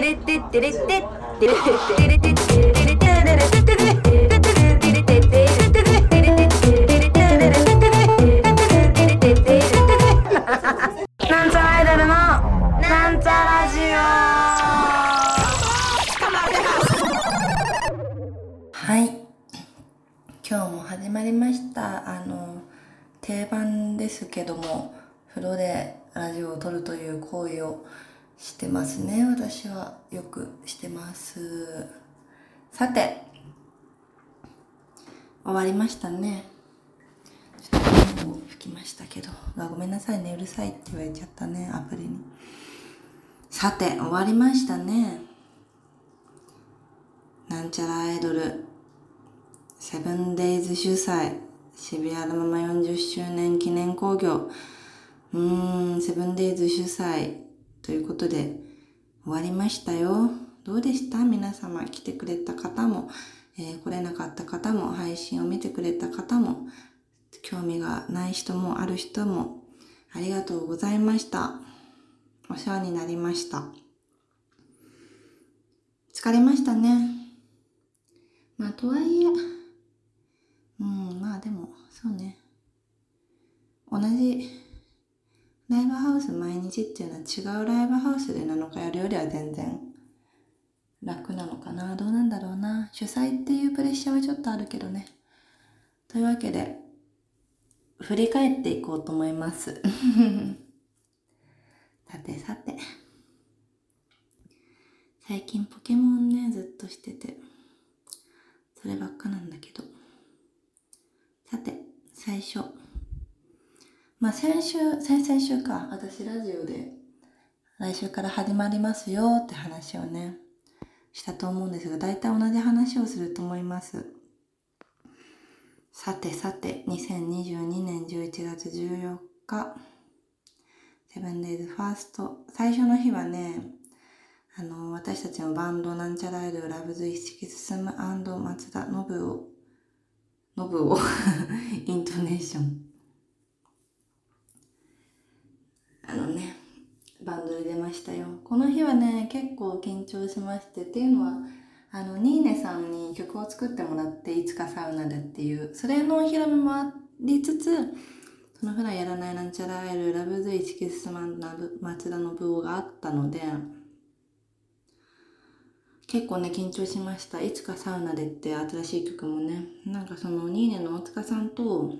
なんちます。さて終わりましたね。ちょっと声を吹きましたけどごめんなさいね。うるさいって言われちゃったねアプリに。さて終わりましたね。なんちゃらアイドル。セブンデイズ主催。渋谷のまま40周年記念興行。うーんセブンデイズ主催。ということで終わりましたよ。どうでした？皆様来てくれた方も、えー来れなかった方も配信を見てくれた方も興味がない人もある人もありがとうございました。お世話になりました。疲れましたね。まあとはいえうんまあでもそうね。同じライブハウス毎日っていうのは違うライブハウスで7日やるよりは全然楽なのかな？どうなんだろうな？主催っていうプレッシャーはちょっとあるけどね。というわけで振り返っていこうと思います。さてさて。最近ポケモンねずっとしてて。そればっかなんだけど。さて最初。まあ先週先々週か。私ラジオで来週から始まりますよって話をねしたと思うんですが大体同じ話をすると思います。さてさて2022年11月14日。セブンデイズファースト。最初の日はねあの私たちのバンドなんちゃらアイドルラブズ一式進む松田信夫。信夫。イントネーションあのねバンドで出ましたよ。この日はね結構緊張しましてっていうのはあのニーネさんに曲を作ってもらっていつかサウナでっていうそれのお披露目もありつつその普段やらないなんちゃらアイルラブズイチキスマンナブ松田信夫があったので結構ね緊張しました。いつかサウナでって新しい曲もね。なんかそのニーネの大塚さんと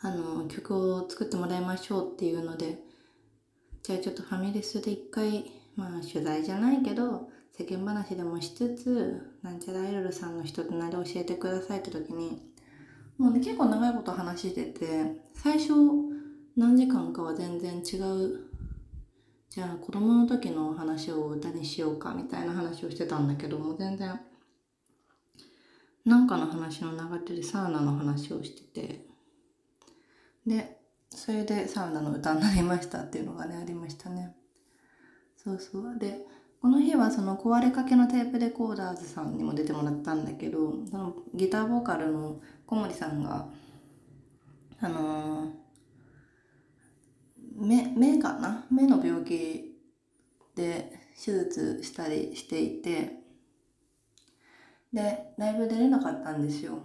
あの曲を作ってもらいましょうっていうのでじゃあちょっとファミレスで一回まあ取材じゃないけど世間話でもしつつなんちゃらアイドルさんの人となり教えてくださいって時にもうね結構長いこと話してて最初何時間かは全然違うじゃあ子供の時の話を歌にしようかみたいな話をしてたんだけども全然なんかの話の流れでサウナの話をしててでそれでサウナの歌になりましたっていうのがねありましたね。そうそう。でこの日はその壊れかけのテープレコーダーズさんにも出てもらったんだけどそのギターボーカルの小森さんがあのー、目目かな？目の病気で手術したりしていてでライブ出れなかったんですよ。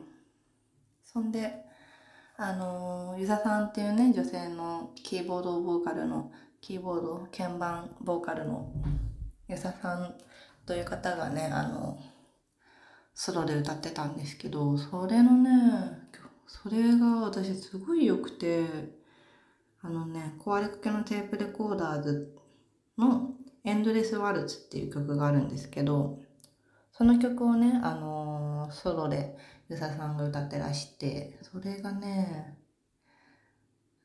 そんであのー、ゆさんっていうね女性のキーボードボーカルのキーボード鍵盤ボーカルのゆささんという方がねあのソロで歌ってたんですけどそれのねそれが私すごい良くてあのね壊れかけのテープレコーダーズの「エンドレス・ワルツ」っていう曲があるんですけどその曲をねあのー、ソロでゆささんが歌ってらしてそれがね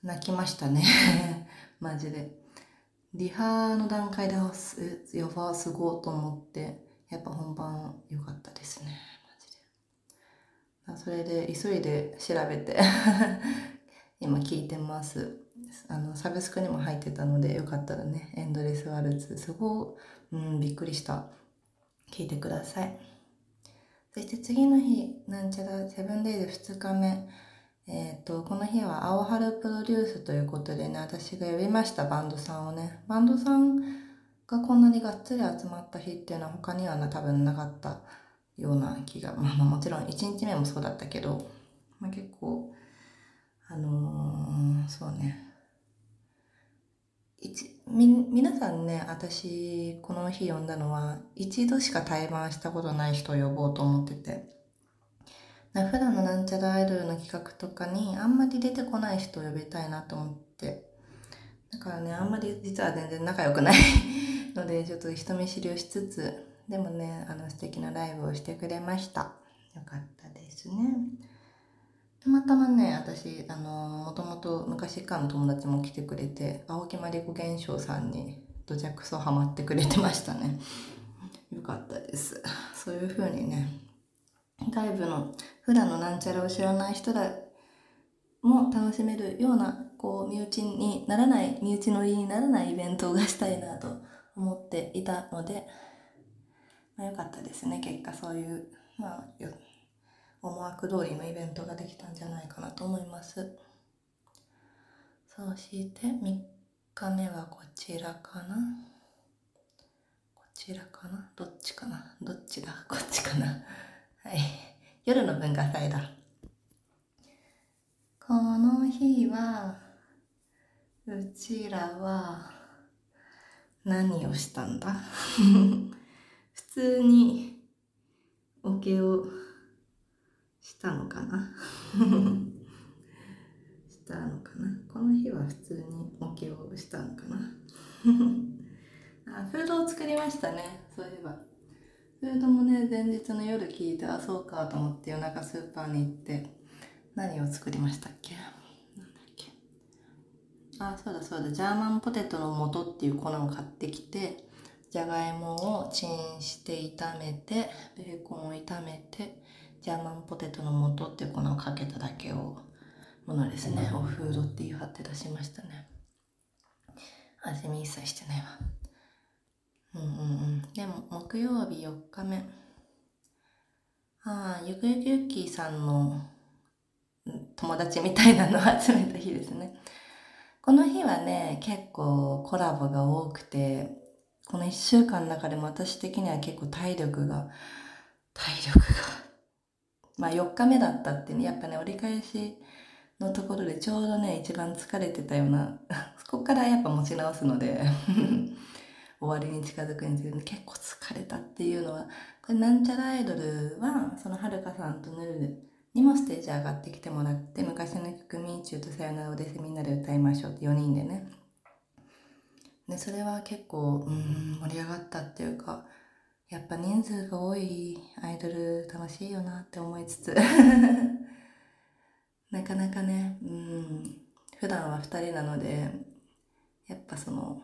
泣きましたね。マジで。リハの段階でえやばすごいと思ってやっぱ本番良かったですね。マジで。それで急いで調べて 今聞いてます。あのサブスクにも入ってたのでよかったらねエンドレスワルツすごい、うん、びっくりした。聞いてください。そして次の日、なんちゃらセブンデイズ2日目。えっ、ー、と、この日は青春プロデュースということでね、私が呼びましたバンドさんをね。バンドさんがこんなにがっつり集まった日っていうのは他にはな多分なかったような気が、まあまあもちろん1日目もそうだったけど、まあ結構、あのー、そうね。一み皆さんね私この日呼んだのは一度しか対バンしたことない人を呼ぼうと思ってて。普段のなんちゃらアイドルの企画とかにあんまり出てこない人を呼びたいなと思って。だからねあんまり実は全然仲良くない。のでちょっと人見知りをしつつでもねあの素敵なライブをしてくれました。よかったですね。たまたまね、私、あの、もともと昔からの友達も来てくれて、青木まりこ現象さんにどじゃくそハマってくれてましたね。よかったです。そういう風にね、外部の、普段のなんちゃらを知らない人らも楽しめるような、こう、身内にならない、身内乗りにならないイベントがしたいなと思っていたので、まあ、よかったですね。結果そういう、まあ、思惑通りのイベントができたんじゃないかなと思います。そして3日目はこちらかな。こちらかな？どっちかな？どっちだ？こっちかな？はい。夜の文化祭だ。この日はうちらは何をしたんだ？普通におけをしたのかな？したのかな？この日は普通におけをしたのかな？あフードを作りましたねそういえば。フードもね前日の夜聞いてあそうかと思って夜中スーパーに行って何を作りましたっけ？なんだっけ？あそうだそうだジャーマンポテトの素っていう粉を買ってきてじゃがいもをチンして炒めてベーコンを炒めてジャーマンポテトの素っていう粉をかけただけをものですねオフードっていう貼って出しましたね。味見一切してないわ。うんうんうん。でも木曜日4日目。ああゆくゆくゆっきーさんの友達みたいなのを集めた日ですね。この日はね結構コラボが多くてこの1週間の中でも私的には結構体力が体力がまあ4日目だったってね、やっぱね、折り返しのところでちょうどね、一番疲れてたような、そこからやっぱ持ち直すので 終わりに近づくんですけど、結構疲れたっていうのは、これなんちゃらアイドルは、そのはるかさんとヌルにもステージ上がってきてもらって、昔の曲、ミーチューとさよならをでみんなで歌いましょうって4人でね。で、それは結構、うん、盛り上がったっていうか、やっぱ人数が多いアイドル楽しいよなって思いつつ。なかなかね、うん、普段は2人なので、やっぱその、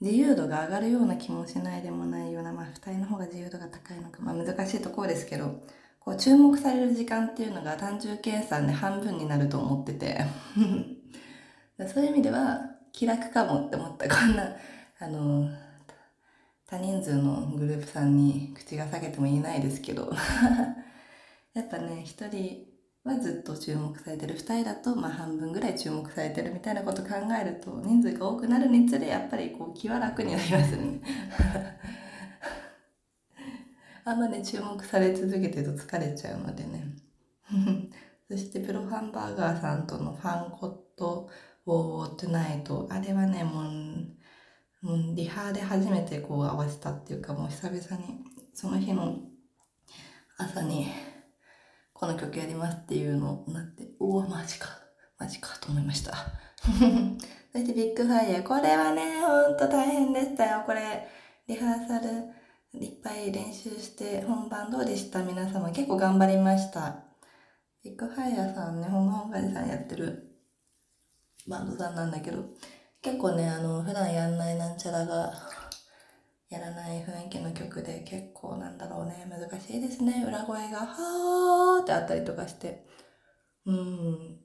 自由度が上がるような気もしないでもないような、まあ2人の方が自由度が高いのか、まあ難しいところですけど、こう注目される時間っていうのが単純計算で半分になると思ってて。そういう意味では気楽かもって思った。こんな、あの、多人数のグループさんに口が裂けても言えないですけど。やっぱね一人はずっと注目されてる。2人だとまあ半分ぐらい注目されてるみたいなこと考えると人数が多くなるにつれやっぱりこう気は楽になりますね。あんまね注目され続けてると疲れちゃうのでね。そしてプロハンバーガーさんとのファンコットウォートゥナイトあれはねもううん、リハで初めてこう合わせたっていうかもう久々にその日の朝にこの曲やりますっていうのになっておおマジかマジかと思いました。そしてビッグファイヤーこれはねほんと大変でしたよ。これリハーサルいっぱい練習して本番どうでした皆様結構頑張りましたビッグファイヤーさんね本番本さんやってるバンドさんなんだけど結構ね、あの、普段やんないなんちゃらが、やらない雰囲気の曲で結構なんだろうね、難しいですね。裏声が、はーってあったりとかして。うん。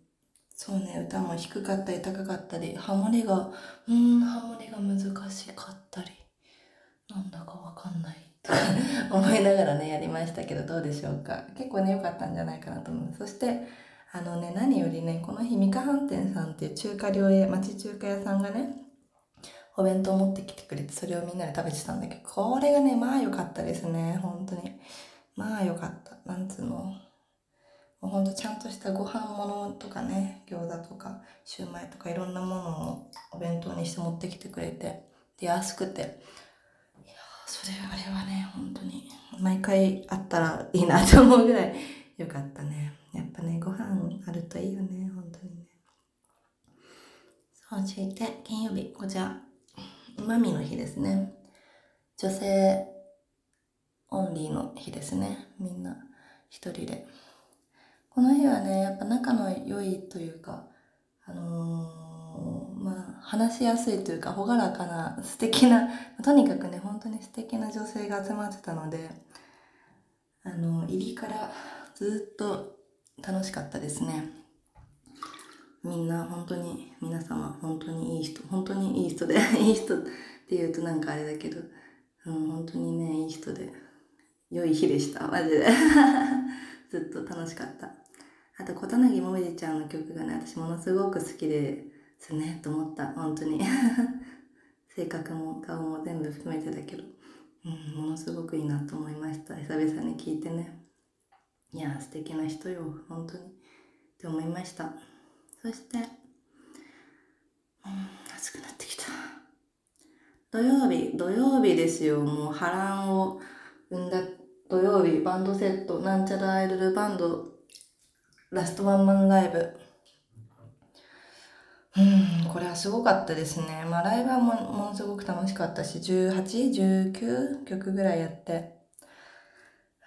そうね、歌も低かったり高かったり、ハモリが、うん、ハモリが難しかったり、なんだかわかんない。とか 思いながらね、やりましたけど、どうでしょうか。結構ね、良かったんじゃないかなと思う。そして、あのね、何よりね、この日、三河飯店さんっていう中華料理、町中華屋さんがね、お弁当持ってきてくれてそれをみんなで食べてたんだけどこれがねまあ良かったですね本当に。まあ良かった。なんつうの。もうほんとちゃんとしたご飯物とかね餃子とかシューマイとかいろんなものをお弁当にして持ってきてくれてで安くて。いやそれあれはね本当に毎回あったらいいなと思うぐらい良かったね。やっぱねご飯あるといいよね本当にね。そして金曜日。こちらマミの日ですね。女性オンリーの日ですね。みんな一人で。この日はねやっぱ仲の良いというかあのー、まあ話しやすいというか朗らかな素敵な とにかくね本当に素敵な女性が集まってたのであの入りからずっと楽しかったですね。みんな本当に皆様本当にいい人本当にいい人で いい人って言うとなんかあれだけど、うん、本当にねいい人で良い日でした。マジで。ずっと楽しかった。あと小柳もみじちゃんの曲がね私ものすごく好きですねと思った。本当に。性格も顔も全部含めてだけど、うん、ものすごくいいなと思いました。久々に聞いてね。いや素敵な人よ本当にって思いました。そしてうん暑くなってきた。土曜日土曜日ですよ。もう波乱を生んだ。土曜日バンドセットなんちゃらアイドルバンド。ラストワンマンライブ。うんこれはすごかったですね。まあライブはもものすごく楽しかったし1819曲ぐらいやって。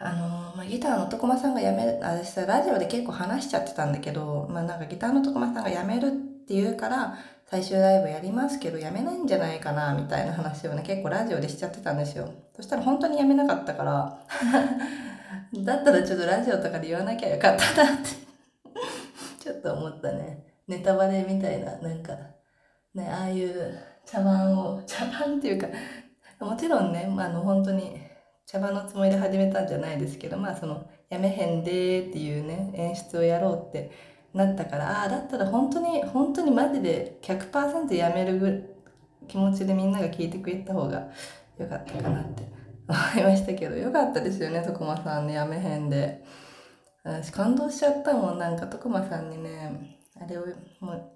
あの、まあ、ギターの徳間さんが辞める私さラジオで結構話しちゃってたんだけどまあなんかギターの徳間さんが辞めるって言うから最終ライブやりますけど辞めないんじゃないかなみたいな話をね結構ラジオでしちゃってたんですよ。そしたら本当に辞めなかったから だったらちょっとラジオとかで言わなきゃよかったなってちょっと思ったね。ネタバレみたいななんかねああいう茶番を茶番っていうかもちろんね、まあ、あの本当に茶番のつもりで始めたんじゃないですけどまあそのやめへんでっていうね演出をやろうってなったからああだったら本当に本当にマジで100%やめるぐ気持ちでみんなが聞いてくれた方がよかったかなって思いましたけどよかったですよね徳間さんねやめへんで。私感動しちゃったもんなんか徳間さんにねあれをも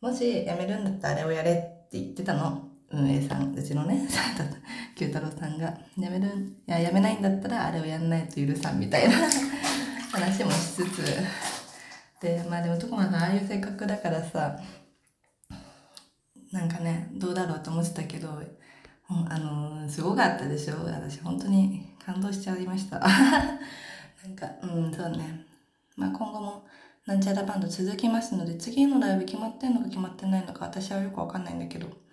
もしやめるんだったらあれをやれって言ってたの。運営さんうちのね 九太郎さんがやめるいややめないんだったらあれをやんないと許さんみたいな 話もしつつ。でまあでも徳間さんああいう性格だからさなんかねどうだろうと思ってたけどあのすごかったでしょ？私本当に感動しちゃいました。なんかうんそうね。まあ今後もなんちゃらバンド続きますので次のライブ決まってんのか決まってないのか私はよくわかんないんだけど。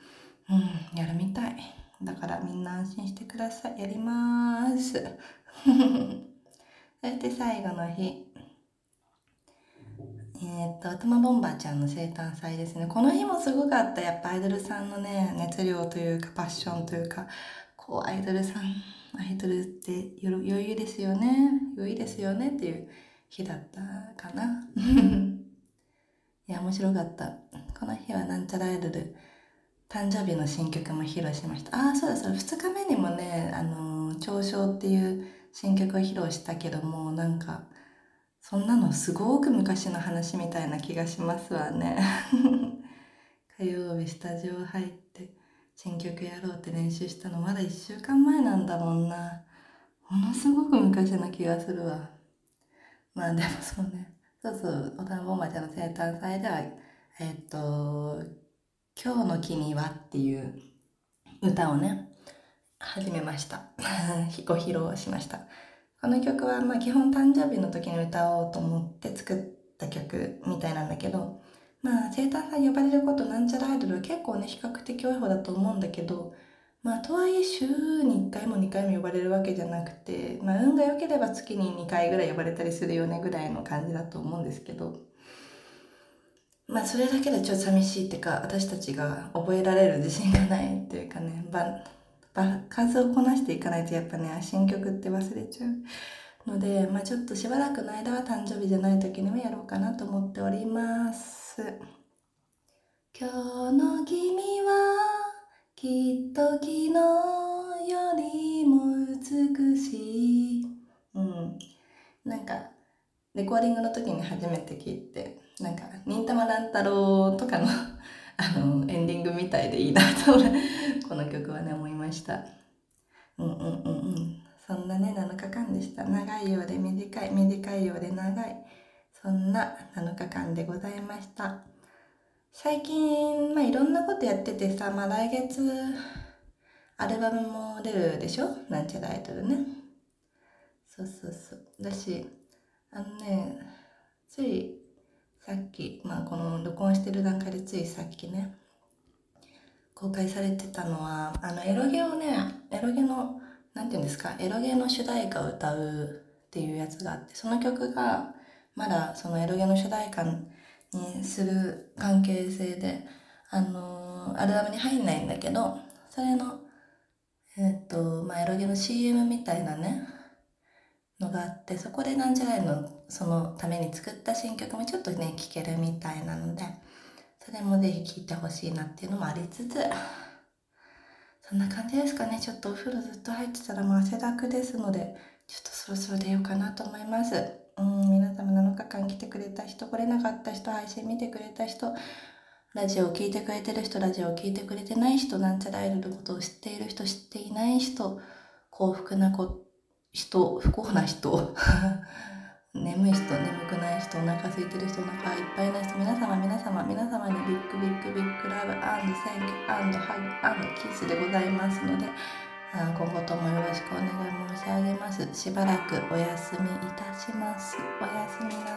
うんやるみたいだからみんな安心してくださいやりまーす そして最後の日えー、っと、頭ボンバーちゃんの生誕祭ですね。この日もすごかった。やっぱアイドルさんのね、熱量というか、パッションというか、こう、アイドルさん、アイドルって余裕ですよね。余裕ですよねっていう日だったかな。いや、面白かった。この日はなんちゃらアイドル、誕生日の新曲も披露しました。ああ、そうだそう。2日目にもね、あのー、長唱っていう新曲を披露したけども、なんか、そんなのすごく昔の話みたいな気がしますわね。火曜日スタジオ入って新曲やろうって練習したのまだ1週間前なんだもんな。ものすごく昔な気がするわ。まあでもそうね。そうそう。大人ボンバちゃんの生誕祭ではえっ、と「今日の君は」っていう歌をね始めました。ご披露しました。この曲はまあ基本誕生日の時に歌おうと思って作った曲みたいなんだけど、まあ生誕祭呼ばれることなんちゃらアイドル結構ね比較的多い方だと思うんだけど、まあとはいえ週に1回も2回も呼ばれるわけじゃなくて、まあ運が良ければ月に2回ぐらい呼ばれたりするよねぐらいの感じだと思うんですけど、まあそれだけでちょっと寂しいっていうか私たちが覚えられる自信がないっていうかね、数をこなしていかないとやっぱね新曲って忘れちゃうので、まあ、ちょっとしばらくの間は誕生日じゃない時にもやろうかなと思っております今日の君はきっと昨日よりも美しい。うん。なんか、レコーディングの時に初めて聞いて、なんか、忍たま乱太郎とかの あの、エンディングみたいでいいなと、この曲はね、思いました。うんうんうんうん。そんなね、7日間でした。長いようで短い、短いようで長い。そんな7日間でございました。最近、まあいろんなことやっててさ、まあ来月、アルバムも出るでしょ？なんちゃらアイドルね。そうそうそう。だし、あのね、ついさっき、まあこの録音してる段階でついさっきね、公開されてたのは、あのエロゲをね、エロゲの、なんていうんですか、エロゲの主題歌を歌うっていうやつがあって、その曲が、まだそのエロゲの主題歌にする関係性で、あのー、アルバムに入んないんだけど、それの、えっ、と、まあ、エロゲの CM みたいなね、のがあって、そこでなんじゃないの、そのために作った新曲もちょっとね、聴けるみたいなので、それもぜひ聴いてほしいなっていうのもありつつ、そんな感じですかね。ちょっとお風呂ずっと入ってたらもう汗だくですので、ちょっとそろそろ出ようかなと思います。うん、皆様7日間来てくれた人、来れなかった人、配信見てくれた人、ラジオを聴いてくれてる人、ラジオを聴いてくれてない人、なんちゃらいることを知っている人、知っていない人、幸福なこ人、不幸な人、眠い人、眠くない人、お腹空いてる人、お腹いっぱいな人、皆様、皆様、皆様に big big big love thank youハグキスでございますので、今後ともよろしくお願い申し上げます。しばらくお休みいたします。おやすみな。